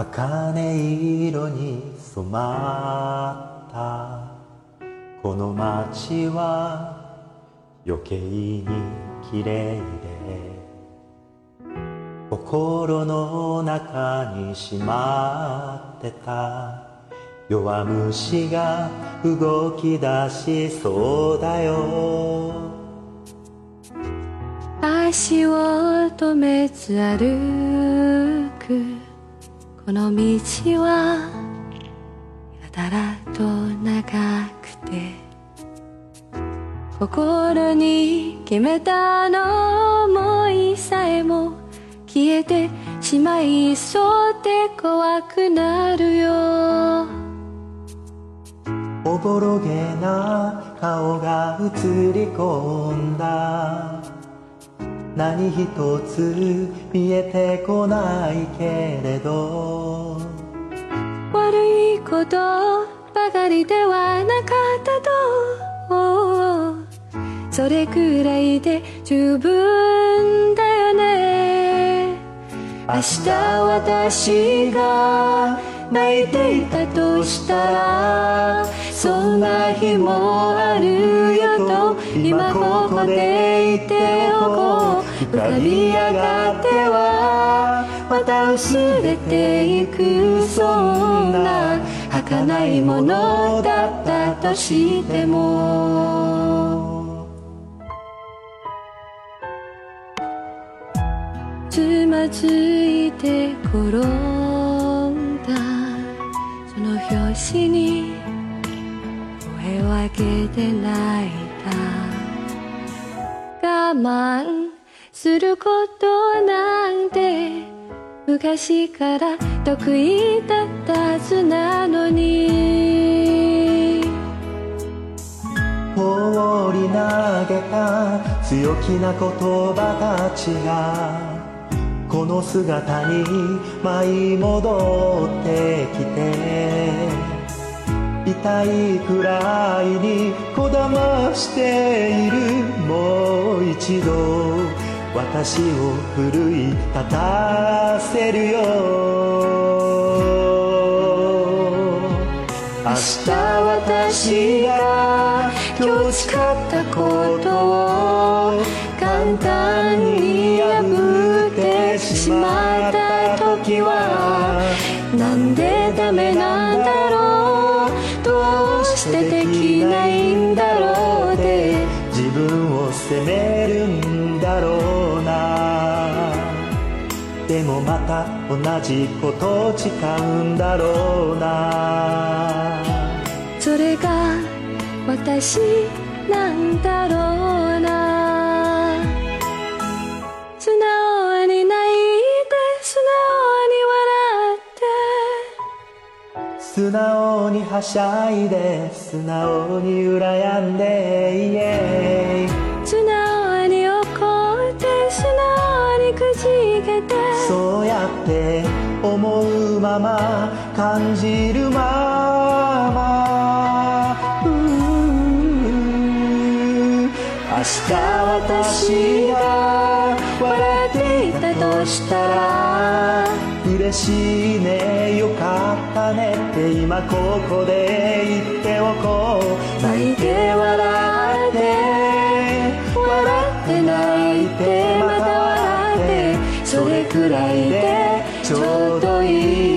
茜色に染まったこの街は余計に綺麗で心の中にしまってた。弱虫が動き出しそうだよ。足を止めず歩く。この道はやたらと長くて心に決めたの思いさえも消えてしまいそうで怖くなるよ。おぼろげな顔が映り込んだ。何一つ見えてこないけれど。悪いことばかりではなかったと。それくらいで十分だよね。明日私が泣いていたとしたらそんな日もあるよと今ここでいておこう。浮かび上がってはまた薄れていくそんな儚いものだったとしてもつまずいて転んだその拍子に声を上げて泣いた我慢することなんて昔から得意だったはずなのに。放り投げた強気な言葉たちがこの姿に舞い戻ってきて痛いくらいにこだましているもう一度私を奮い立たせるよ。明日私が今日誓ったことを簡単に破ってしまった時はなんでダメなんだろう。どうしてでもまた同じことを誓うんだろうな。それが私なんだろうな。素直に泣いて素直に笑って素直にはしゃいで素直に羨んでイそうやって思うまま感じるまま。うー明日私が笑っていたとしたら嬉しいねよかったねって今ここで言っておこう。泣いて笑って笑って泣いてくらいでちょうどいい